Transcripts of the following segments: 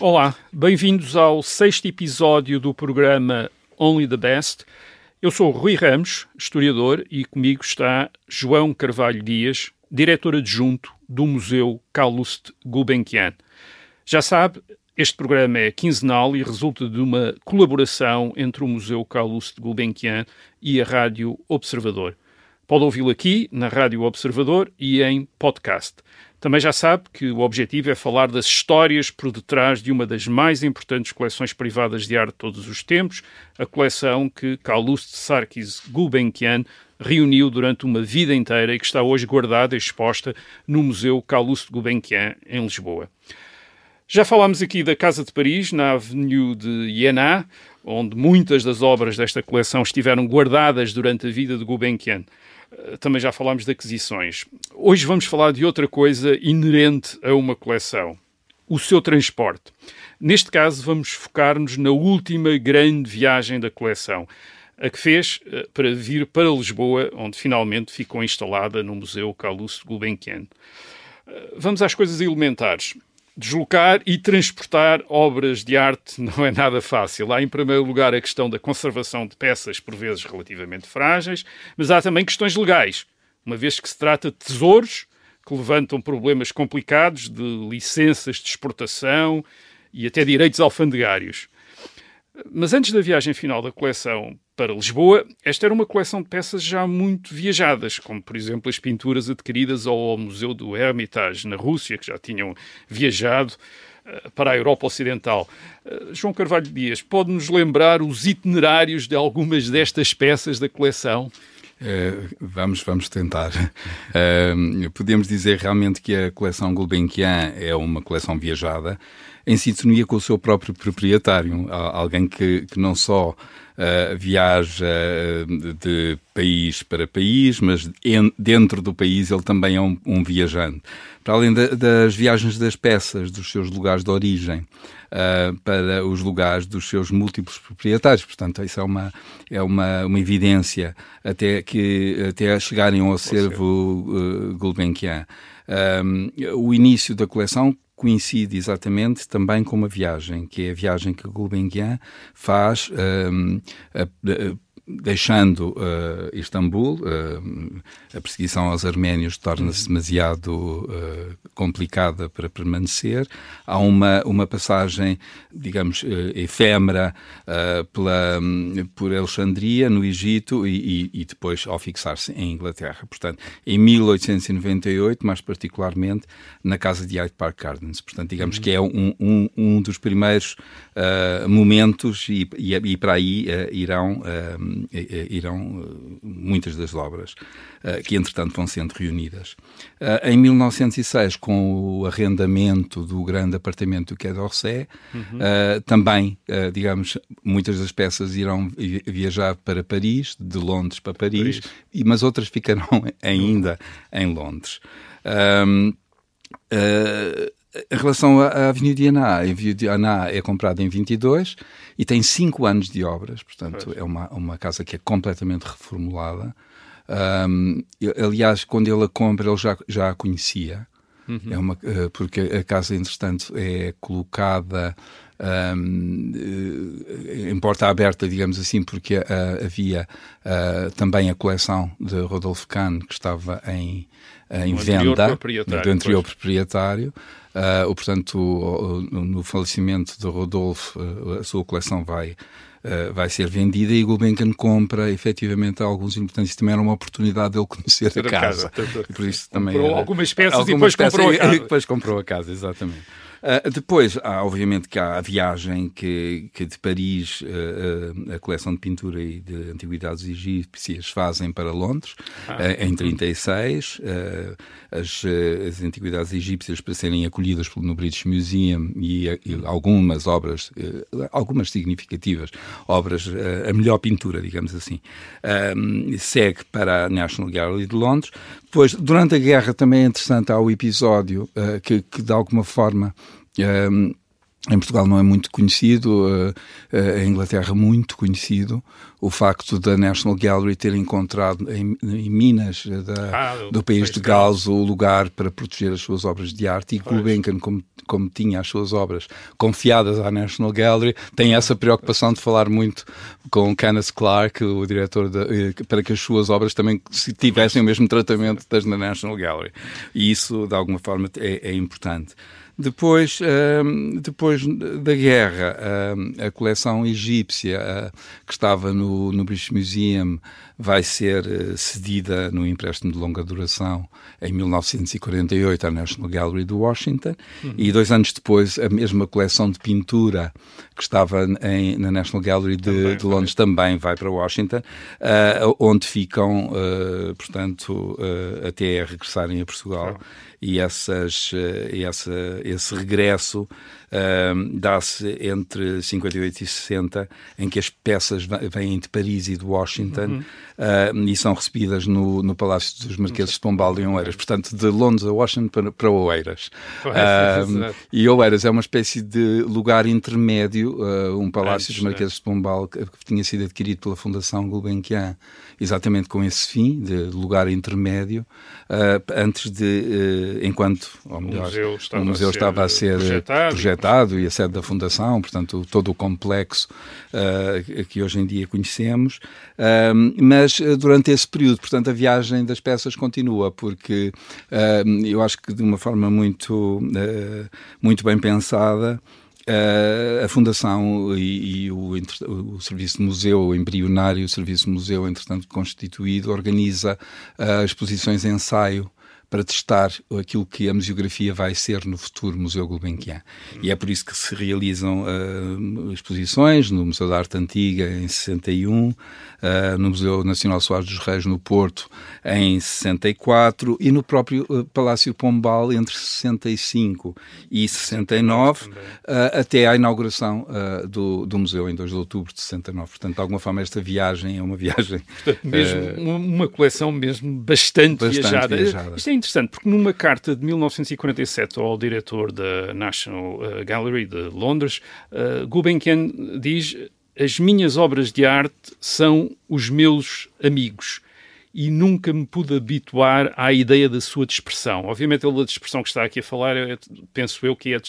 Olá, bem-vindos ao sexto episódio do programa Only the Best. Eu sou Rui Ramos, historiador, e comigo está João Carvalho Dias, diretor adjunto do Museu Calouste Gulbenkian. Já sabe, este programa é quinzenal e resulta de uma colaboração entre o Museu Calouste Gulbenkian e a Rádio Observador. Pode ouvi-lo aqui, na Rádio Observador e em podcast. Também já sabe que o objetivo é falar das histórias por detrás de uma das mais importantes coleções privadas de arte de todos os tempos, a coleção que Calouste Sarkis Gulbenkian reuniu durante uma vida inteira e que está hoje guardada e exposta no Museu Calouste Gulbenkian, em Lisboa. Já falámos aqui da Casa de Paris, na Avenue de Iéna, onde muitas das obras desta coleção estiveram guardadas durante a vida de Gulbenkian. Também já falámos de aquisições. Hoje vamos falar de outra coisa inerente a uma coleção: o seu transporte. Neste caso, vamos focar-nos na última grande viagem da coleção, a que fez eh, para vir para Lisboa, onde finalmente ficou instalada no Museu Calouste Gulbenkian. Eh, vamos às coisas elementares. Deslocar e transportar obras de arte não é nada fácil. Há, em primeiro lugar, a questão da conservação de peças, por vezes relativamente frágeis, mas há também questões legais, uma vez que se trata de tesouros que levantam problemas complicados de licenças de exportação e até direitos alfandegários. Mas antes da viagem final da coleção para Lisboa, esta era uma coleção de peças já muito viajadas, como por exemplo as pinturas adquiridas ao Museu do Hermitage na Rússia, que já tinham viajado uh, para a Europa Ocidental. Uh, João Carvalho Dias, pode-nos lembrar os itinerários de algumas destas peças da coleção? Uh, vamos, vamos tentar. Uh, podemos dizer realmente que a coleção Gulbenkian é uma coleção viajada, em sintonia com o seu próprio proprietário, alguém que, que não só uh, viaja de país para país, mas en, dentro do país ele também é um, um viajante. Para além das viagens das peças, dos seus lugares de origem, uh, para os lugares dos seus múltiplos proprietários. Portanto, isso é uma, é uma, uma evidência até, que, até chegarem ao acervo uh, Gulbenkian. Um, o início da coleção coincide exatamente também com uma viagem, que é a viagem que Gulbenkian faz um, a, a, deixando uh, Istambul, uh, a perseguição aos arménios torna-se uhum. demasiado uh, complicada para permanecer. Há uma, uma passagem, digamos, efêmera pela, um, por Alexandria, no Egito, e, e, e depois ao fixar-se em Inglaterra. Portanto, em 1898, mais particularmente, na casa de Hyde Park Gardens. Portanto, digamos uhum. que é um, um, um dos primeiros momentos e, e, e, para aí irão irão eh, muitas das obras eh, que, entretanto, vão sendo reunidas. Eh, em 1906, com o arrendamento do grande apartamento do Quai d'Orsay, uhum. também, digamos, muitas das peças irão viajar para Paris, de Londres para Paris, Paris. mas outras ficarão ainda em Londres. Um, uh, em relação à Avenida de Aná, a Avenida de Aná é comprada em 22 e tem 5 anos de obras, portanto é uma, uma casa que é completamente reformulada. Um, aliás, quando ele a compra, ele já, já a conhecia, uhum. é uma, uh, porque a casa, entretanto, é colocada um, eh, em porta aberta, digamos assim, porque uh, havia uh, também a coleção de Rodolfo Kahn que estava em, em venda do anterior pois. proprietário. Uh, portanto, no falecimento de Rodolfo, a sua coleção vai Uh, vai ser vendida e Gulbenkian compra efetivamente alguns importantes. Também era uma oportunidade de ele conhecer a casa. casa. Por isso também comprou era, algumas peças algumas e depois peças comprou a casa. E depois comprou a casa, exatamente. Uh, depois, há, obviamente, que há a viagem que, que de Paris uh, a coleção de pintura e de antiguidades egípcias fazem para Londres, ah, uh, em 36. As, as, antiguidades egípcias para serem acolhidas no British Museum e, e algumas obras, algumas significativas obras, a melhor pintura, digamos assim, segue para a National Gallery de Londres. Depois, durante a guerra, também é interessante, há o episódio que, que de alguma forma um, em Portugal não é muito conhecido, uh, uh, em Inglaterra muito conhecido, o facto da National Gallery ter encontrado em, em Minas da, ah, do, país de Gales o lugar para proteger as suas obras de arte e Gulbenkian, como, como tinha as suas obras confiadas à National Gallery, tem essa preocupação de falar muito com Kenneth Clark, o diretor, para que as suas obras também tivessem o mesmo tratamento das da National Gallery. E isso, de alguma forma, é, é importante. Depois, uh, depois da guerra, uh, a coleção egípcia uh, que estava no, no British Museum vai ser eh, cedida no empréstimo de longa duração em 1948 à National Gallery de Washington uhum. e dois anos depois a mesma coleção de pintura que estava em, na National Gallery de, também, de Londres também vai para Washington, onde ficam, portanto, até regressarem a Portugal. E essas, essa, esse regresso uh, dá-se entre 58 e 60, em que as peças vêm de Paris e de Washington uhum. uh, e são recebidas no, no Palácio dos Marqueses de Pombal em Oeiras. Portanto, de Londres a Washington para, para Oeiras. E Oeiras é uma espécie de lugar intermédio, um Palácio Antes, dos Marqueses de Pombal que, que tinha sido adquirido pela Fundação Gulbenkian, exatamente com esse fim, de lugar intermédio, antes de, enquanto, ou melhor, o museu estava, o museu a, ser a ser projetado, projetado e a sede da Fundação, portanto, todo o complexo uh, que hoje em dia conhecemos. Uh, mas uh, durante esse período, portanto, a viagem das peças continua, porque eu acho que de uma forma muito, muito bem pensada. Uh, a Fundação e, e o, o, Serviço de Museu, embrionário o Serviço de Museu, entretanto constituído, organiza uh, exposições ensaio para testar aquilo que a museografia vai ser no futuro Museu Gulbenkian. E é por isso que se realizam uh, exposições no Museu da Arte Antiga em 61, uh, no Museu Nacional Soares dos Reis no Porto em 64 e no próprio uh, Palácio Pombal entre 65 e 69, até à inauguração do, do museu em 2 de outubro de 69. Portanto, de alguma forma, esta viagem é uma viagem... Portanto, mesmo, uma coleção mesmo bastante, bastante viajada. viajada. Isto é interessante, porque numa carta de 1947 ao diretor da National uh, Gallery de Londres, uh, Gulbenkian diz: As minhas obras de arte são os meus amigos e nunca me pude habituar à ideia da sua dispersão. Obviamente, a dispersão que está aqui a falar, é, penso eu, que é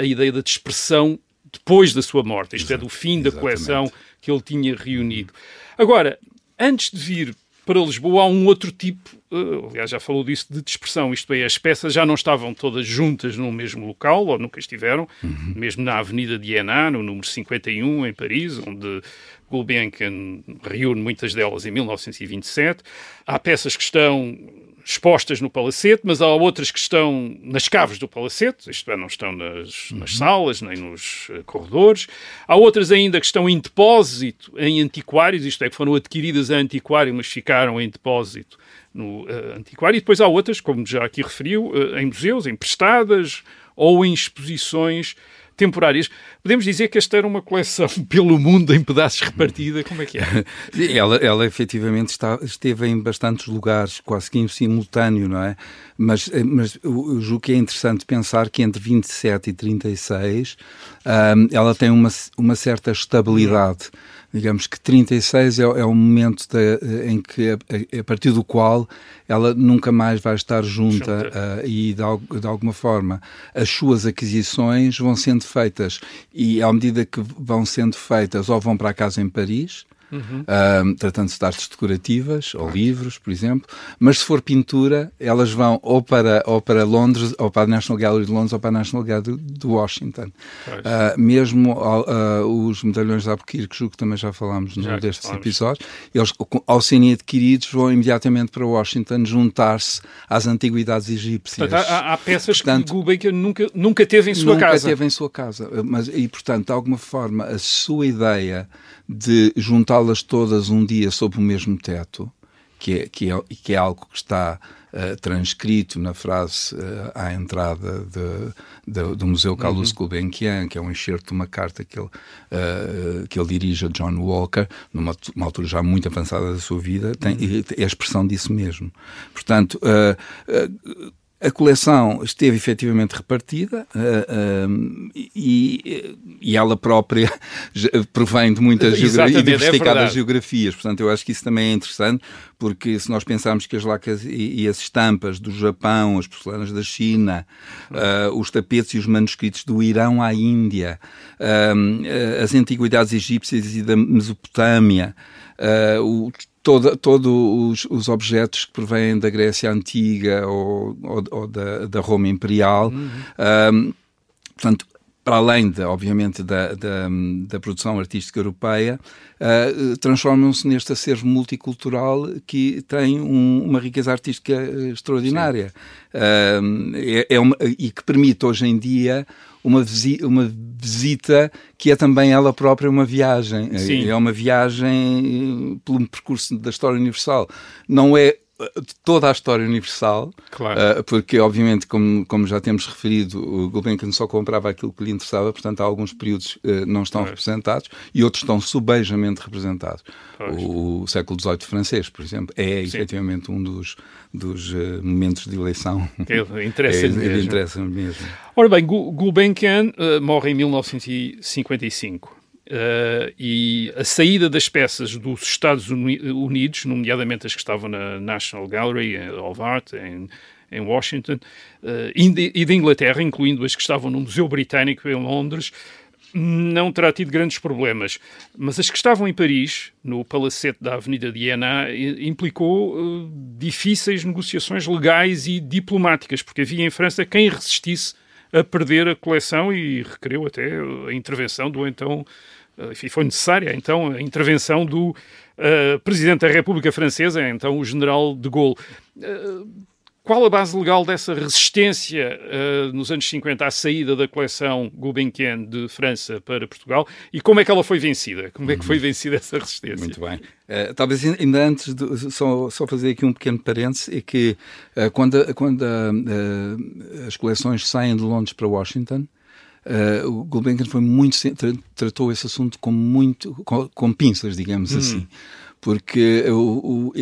a ideia da dispersão depois da sua morte, isto Exato, é, do fim da coleção que ele tinha reunido. Agora, antes de vir para Lisboa há um outro tipo, uh, aliás, já falou disso, de dispersão, isto é, as peças já não estavam todas juntas no mesmo local, ou nunca estiveram, uhum. mesmo na Avenida de Iéna, no número 51, em Paris, onde Gulbenkian reúne muitas delas em 1927. Há peças que estão expostas no palacete, mas há outras que estão nas caves do palacete, isto é, não estão nas, nas uhum. salas nem nos uh, corredores. Há outras ainda que estão em depósito em antiquários, isto é, que foram adquiridas a antiquário, mas ficaram em depósito no uh, antiquário. E depois há outras, como já aqui referiu, uh, em museus, emprestadas ou em exposições temporárias. Podemos dizer que esta era uma coleção pelo mundo em pedaços repartida, como é que é? ela, ela efetivamente está, esteve em bastantes lugares, quase que em simultâneo, não é? Mas, eh, mas eu julgo que é interessante pensar que entre 27 e 36 um, ela tem uma, uma certa estabilidade. Digamos que 36 é, é o momento de, em que, a, a, partir do qual ela nunca mais vai estar junta uh, e, de, de, alguma forma, as suas aquisições vão sendo feitas. E, à medida que vão sendo feitas, ou vão para a casa em Paris, uhum. uh, tratando-se de artes decorativas ou livros, por exemplo. Mas se for pintura, elas vão ou para, ou para Londres, ou para a National Gallery de Londres, ou para a National Gallery de Washington. Uh, mesmo uh, os medalhões de Albuquerque, que também já falámos num destes falamos. episódios, eles, ao serem adquiridos, vão imediatamente para Washington juntar-se às antiguidades egípcias. Portanto, há, há peças portanto, que Gulbenkian nunca, nunca teve em sua nunca casa. Nunca teve em sua casa. Mas, e, portanto, de alguma forma, a sua ideia de juntá-las todas um dia sob o mesmo teto, que é, que é, que é algo que está uh, transcrito na frase uh, à entrada de, de, do Museu Carlos uhum. Gulbenkian, que é um excerto de uma carta que ele, uh, que ele dirige a John Walker, numa altura já muito avançada da sua vida, tem, uhum. é a expressão disso mesmo. Portanto, a coleção esteve efetivamente repartida uh, uh, e, e, ela própria provém de muitas geogra e diversificadas é geografias. Portanto, eu acho que isso também é interessante, porque se nós pensarmos que as lacas e, e as estampas do Japão, as porcelanas da China, uh, os tapetes e os manuscritos do Irão à Índia, as antiguidades egípcias e da Mesopotâmia, o todos todo os, os, objetos que provêm da Grécia Antiga ou, ou, ou da, da, Roma Imperial. Uhum. Um, portanto, para além, de, obviamente, da, da, da, produção artística europeia, uh, transformam-se neste acervo multicultural que tem um, uma riqueza artística extraordinária uh, é, é uma, e que permite hoje em dia uma, visi uma visita que é também ela própria uma viagem. Sim. É uma viagem eh, pelo percurso da história universal. Não é de toda a história universal, claro. uh, porque obviamente, como, como já temos referido, o Gulbenkian só comprava aquilo que lhe interessava, portanto há alguns períodos uh, não estão pois. representados e outros estão subejamente representados. O, o, século XVIII francês, por exemplo, é Sim. efetivamente um dos, dos uh, momentos de eleição. Interessa, é, mesmo. interessa mesmo. Ora bem, Gulbenkian morre em 1955. Uh, e a saída das peças dos Estados Unidos, nomeadamente as que estavam na National Gallery of Art em, em Washington, uh, e de Inglaterra, incluindo as que estavam no Museu Britânico em Londres, não terá tido grandes problemas. Mas as que estavam em Paris, no palacete da Avenida de implicou uh, difíceis negociações legais e diplomáticas, porque havia em França quem resistisse a perder a coleção e requereu até a intervenção do então enfim, foi necessária então a intervenção do uh, Presidente da República Francesa, então o General de Gaulle. Uh, qual a base legal dessa resistência uh, nos anos 50 à saída da coleção Gulbenkian de França para Portugal e como é que ela foi vencida? Como é que foi uhum. vencida essa resistência? Muito bem. Uh, talvez ainda antes, de, só, só fazer aqui um pequeno parênteses, é que uh, quando, quando as coleções saem de Londres para Washington, Uh, o Gulbenkian foi muito tratou esse assunto com muito com, com pinças, digamos hum. assim, porque o,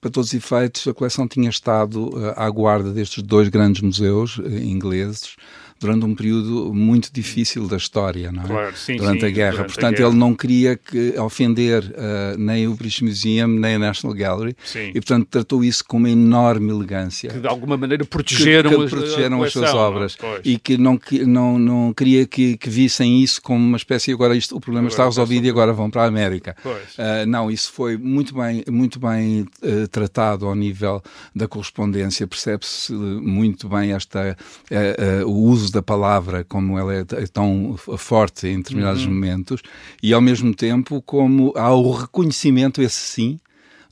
para todos os efeitos a coleção tinha estado uh, à guarda destes dois grandes museus uh, ingleses durante um período muito difícil da história, não é? Claro, sim, durante sim, a guerra. Durante Portanto, a guerra. ele não queria que, ofender uh, nem o British Museum, nem a National Gallery, sim. e portanto tratou isso com uma enorme elegância. Que de alguma maneira protegeram, que, que protegeram as suas obras e que não, não, não queria que, que vissem isso como uma espécie, agora isto, o problema agora, está resolvido e agora vão para a América. Uh, não, isso foi muito bem, muito bem uh, tratado ao nível da correspondência, percebe-se muito bem esta, o uso da palavra como ela é, tão forte em determinados uhum. momentos, e ao mesmo tempo como há o reconhecimento, esse sim,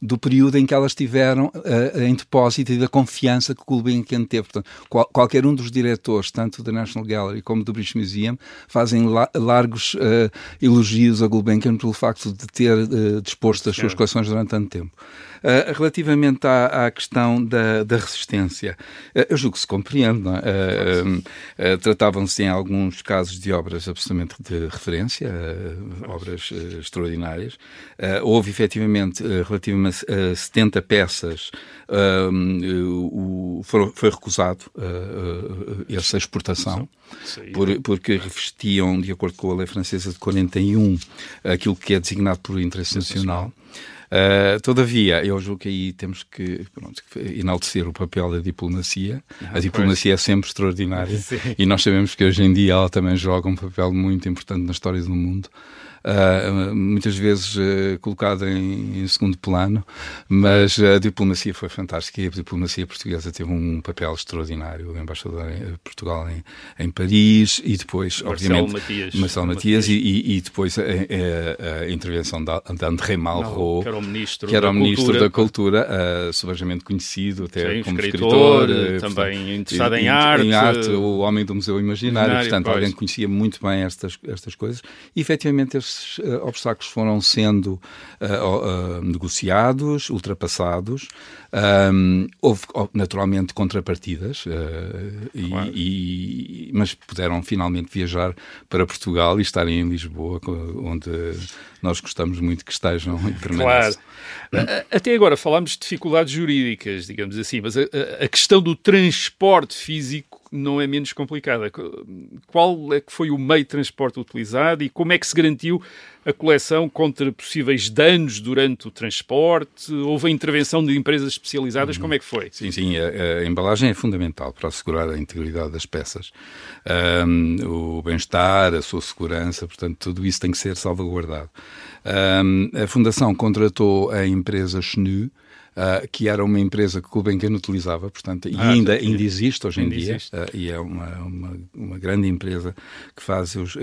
do período em que elas estiveram uh, em depósito e da confiança que o Gulbenkian teve. Portanto, qual, qualquer um dos diretores, tanto da National Gallery como do British Museum, fazem la largos uh, elogios a Gulbenkian pelo facto de ter uh, disposto as suas coleções durante tanto tempo. Uh, relativamente à, à questão da, da resistência, uh, eu julgo que se compreende. Uh, Tratavam-se em alguns casos de obras absolutamente de referência, obras extraordinárias. houve efetivamente, relativamente a 70 peças, o, foi, foi recusado essa exportação, por, porque revestiam, de acordo com a lei francesa de 41, aquilo que é designado por interesse nacional. Uh, todavia, eu julgo que aí temos que pronto, enaltecer o papel da diplomacia. Ah, a diplomacia pois. é sempre extraordinária Sim. e nós sabemos que hoje em dia ela também joga um papel muito importante na história do mundo uh, muitas vezes uh, colocada em, em, segundo plano, mas a diplomacia foi fantástica e a diplomacia portuguesa teve um papel extraordinário. O embaixador de Portugal em, em, Paris e depois, Marcelo obviamente, Matias, Marcelo Matias, Matias. E, e, depois a, a, a intervenção de, de André Malraux, que era o ministro, que era da, o ministro cultura. da Cultura, uh, conhecido até Sim, como escritor, escritor também portanto, interessado em, em, arte. Em arte, o homem do Museu Imaginário, Imaginário portanto, pois. alguém que conhecia muito bem estas, estas coisas. E efetivamente estes esses uh, obstáculos foram sendo uh, negociados, ultrapassados. Um, houve, naturalmente, contrapartidas, claro. e, e, mas puderam finalmente viajar para Portugal e estarem em Lisboa, onde nós gostamos muito que estejam e permaneçam. Claro. Até agora falámos de dificuldades jurídicas, digamos assim, mas a, a questão do transporte físico não é menos complicada. Qual é que foi o meio de transporte utilizado e como é que se garantiu a coleção contra possíveis danos durante o transporte? Houve a intervenção de empresas especializadas? Uhum. Como é que foi? Sim, sim, a, a, embalagem é fundamental para assegurar a integridade das peças. Um, o bem-estar, a sua segurança, portanto, tudo isso tem que ser salvaguardado. Um, a Fundação contratou a empresa Schnü, uh, que era uma empresa que o Gulbenkian utilizava, portanto, e ah, ainda, ainda existe hoje em dia, uh, e é uma, uma, uma, grande empresa que faz, os, uh,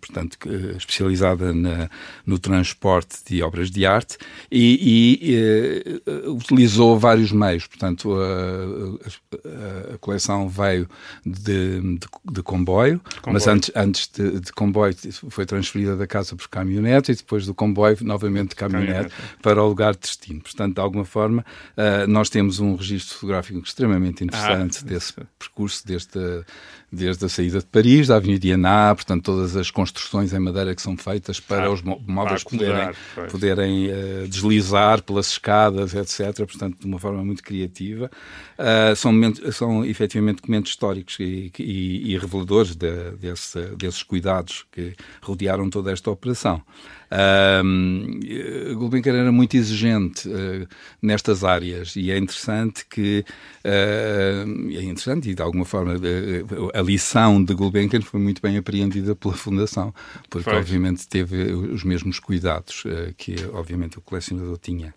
portanto, especializada na, no transporte de obras de arte, e, e utilizou vários meios, portanto, a, a, a coleção veio de, de, de comboio, comboio, mas antes, antes de, de, comboio foi transferida da casa por caminhonete, e depois do comboio, novamente de caminhonete, caminhonete. para o lugar de destino. Portanto, de alguma forma, uh, nós temos um registro fotográfico extremamente interessante ah, desse percurso, desde a, desde a saída de Paris, da Avenida Diana, portanto, todas as construções em madeira que são feitas para ah, os móveis poderem, poderem uh, deslizar pelas escadas, etc. Portanto, de uma forma muito criativa. Uh, são, momentos, são efetivamente documentos históricos e, e, e reveladores de, desse, desses cuidados que rodearam toda esta operação. Uh, Gulbenkian era muito exigente uh, nestas áreas e é interessante que uh, é interessante e de alguma forma uh, a lição de Gulbenkian foi muito bem apreendida pela Fundação porque foi. obviamente teve os mesmos cuidados que obviamente o colecionador tinha.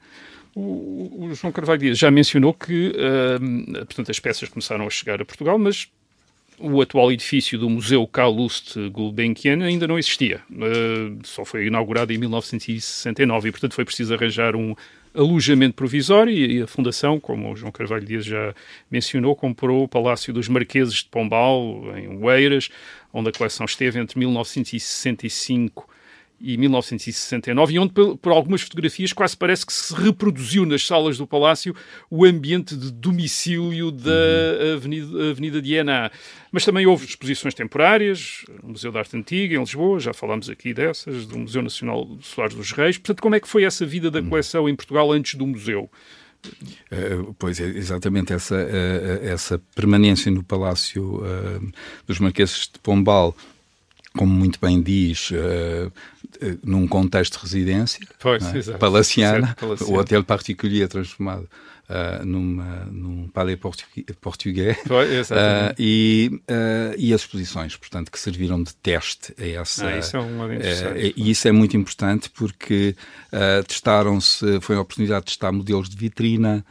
O, o, João Carvalho Dias já mencionou que portanto as peças começaram a chegar a Portugal, mas o atual edifício do Museu Calouste Gulbenkian ainda não existia. Uh, só foi inaugurado em 1969 e, portanto, foi preciso arranjar um alojamento provisório e a Fundação, como o João Carvalho Dias já mencionou, comprou o Palácio dos Marqueses de Pombal, em Oeiras, onde a coleção esteve entre 1965 e 1969, e onde, por, algumas fotografias, quase parece que se reproduziu nas salas do Palácio o ambiente de domicílio da uhum. Avenida, Avenida de Iena. Mas também houve exposições temporárias, no Museu da Arte Antiga, em Lisboa, já falámos aqui dessas, do Museu Nacional do Soares dos Reis. Portanto, como é que foi essa vida da uhum. coleção em Portugal antes do museu? Uh, pois é, exatamente essa, uh, essa permanência no Palácio uh, dos Marqueses de Pombal como muito bem diz, uh, num contexto de residência pois, é? palaciana, o hotel particular transformado uh, numa, num palais português uh, e, uh, e as exposições, portanto, que serviram de teste a essa. Ah, isso é uma e isso é muito importante porque testaram-se, foi a oportunidade de testar modelos de vitrina,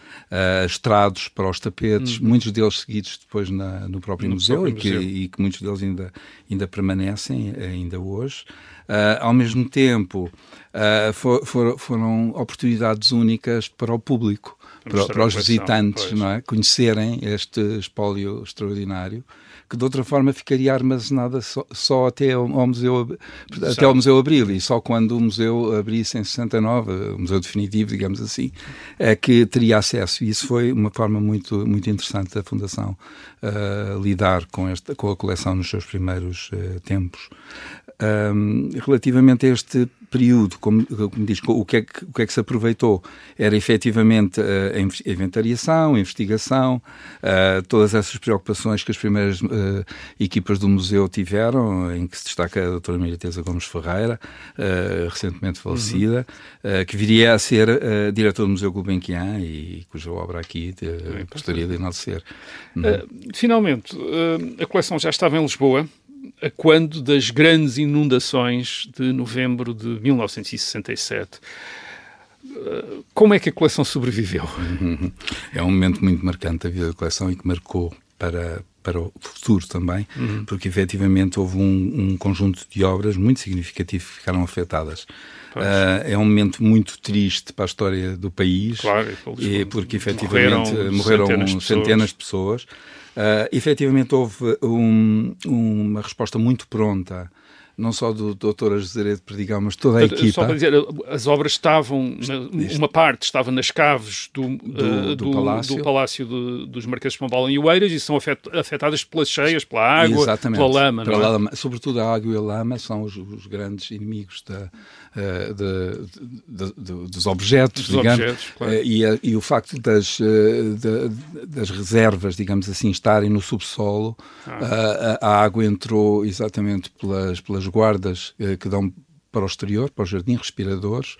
estrados para os tapetes, uhum. muitos deles seguidos depois na, no próprio no museu, próprio e, que, museu. e que muitos deles ainda, ainda permanecem, ainda hoje. Uh, ao mesmo tempo, uh, for, for, foram oportunidades únicas para o público para, para os visitantes não é? conhecerem este espólio extraordinário que de outra forma ficaria armazenada só, só até ao, ao museu até ao museu abrir e só quando o museu abrisse em 69 o museu definitivo digamos assim é que teria acesso. E isso foi uma forma muito muito interessante da fundação uh, lidar com esta com a coleção nos seus primeiros uh, tempos. Um, relativamente a este período, como, como diz, o que, é que, o que é que se aproveitou? Era efetivamente a inventariação, a investigação, uh, todas essas preocupações que as primeiras uh, equipas do museu tiveram, em que se destaca a doutora Maria Teresa Gomes Ferreira, uh, recentemente falecida, uhum. que viria a ser uh, diretor do Museu Gulbenkian e cuja obra aqui de, gostaria de enaltecer. Uhum. finalmente, a coleção já estava em Lisboa, a quando das grandes inundações de novembro de 1967. Como é que a coleção sobreviveu? É um momento muito marcante da vida da coleção e que marcou para, para o futuro também, uhum. porque efetivamente houve um, um, conjunto de obras muito significativo que ficaram afetadas. Uh, é um momento muito triste para a história do país, claro, e porque efetivamente morreram, morreram centenas, de centenas de pessoas. Uh, efetivamente houve um, uma resposta muito pronta não só do Dr. Azeredo Perdigão, mas toda a equipa. Só para dizer, as obras estavam, uma parte estava nas caves do, do, uh, do, do Palácio, do palácio de, dos Marqueses de Pombal em Oeiras e são afetadas pelas cheias, pela água, Exatamente, pela lama. Pela é? lama. Sobretudo a água e a lama são os, os grandes inimigos da, uh, de, de, de, dos objetos, dos digamos, objetos, claro. uh, e, a, e, o facto das, das reservas, digamos assim, estarem no subsolo, ah. a, a água entrou exatamente pelas, pelas guardas eh, que dão para o exterior, para o jardim, respiradores,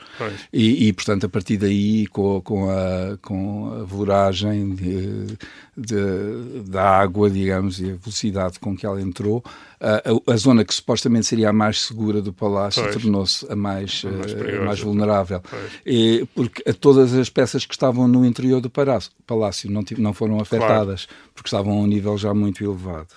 e, e, portanto, a partir daí, com, com, a, com a voragem de, de, da água, digamos, e a velocidade com que ela entrou, a, a, zona que supostamente seria a mais segura do palácio tornou-se a mais, mais, eh, a mais vulnerável. E, porque todas as peças que estavam no interior do palácio, palácio não, não foram afetadas, claro. porque estavam a um nível já muito elevado.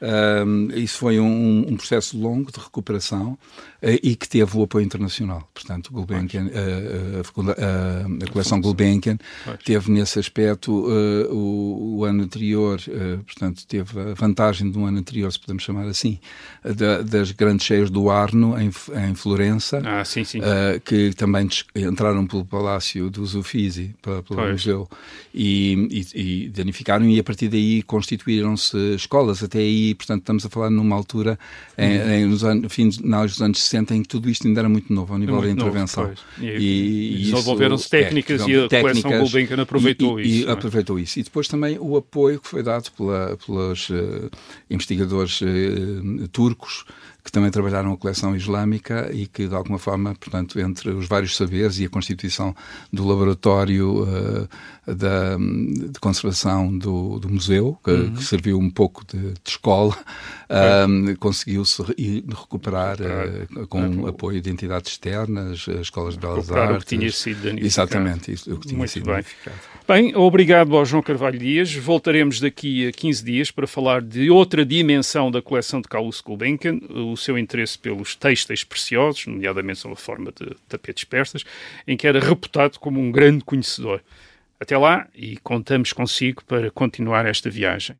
Um, isso foi um, um, processo longo de recuperação uh, e que teve o apoio internacional. Portanto, Gulbenkian, uh, uh, a coleção Gulbenkian teve nesse aspecto o, o, ano anterior, portanto, teve a vantagem de um ano anterior, se podemos chamar assim, da, das grandes cheias do Arno em, em Florença, ah, sim, sim. que também entraram pelo Palácio dos Uffizi, pelo pois. museu, e, e, e danificaram, e a partir daí constituíram-se escolas. Até aí portanto, estamos a falar numa altura, em, uhum. em, nos anos, fins, dos anos 60, em que tudo isto ainda era muito novo ao nível da intervenção. Novo, e, e desenvolveram-se técnicas é, e a técnicas, coleção Gulbenkian aproveitou e, isso. E, é? aproveitou isso. E depois também o apoio que foi dado pela, pelos uh, investigadores uh, turcos que também trabalharam a coleção islâmica e que, de alguma forma, portanto, entre os vários saberes e a constituição do laboratório uh, da, de conservação do, do museu, que, uhum. que, serviu um pouco de, de escola, um, conseguiu-se recuperar uh, com é, apoio de entidades externas, escolas de belas artes. o que tinha sido danificado. Exatamente, isso, o que tinha Muito sido bem. danificado. Bem, obrigado ao João Carvalho Dias. Voltaremos daqui a 15 dias para falar de outra dimensão da coleção de Carlos Gulbenkian, o seu interesse pelos têxteis preciosos, nomeadamente sob a forma de tapetes persas, em que era reputado como um grande conhecedor. Até lá e contamos consigo para continuar esta viagem.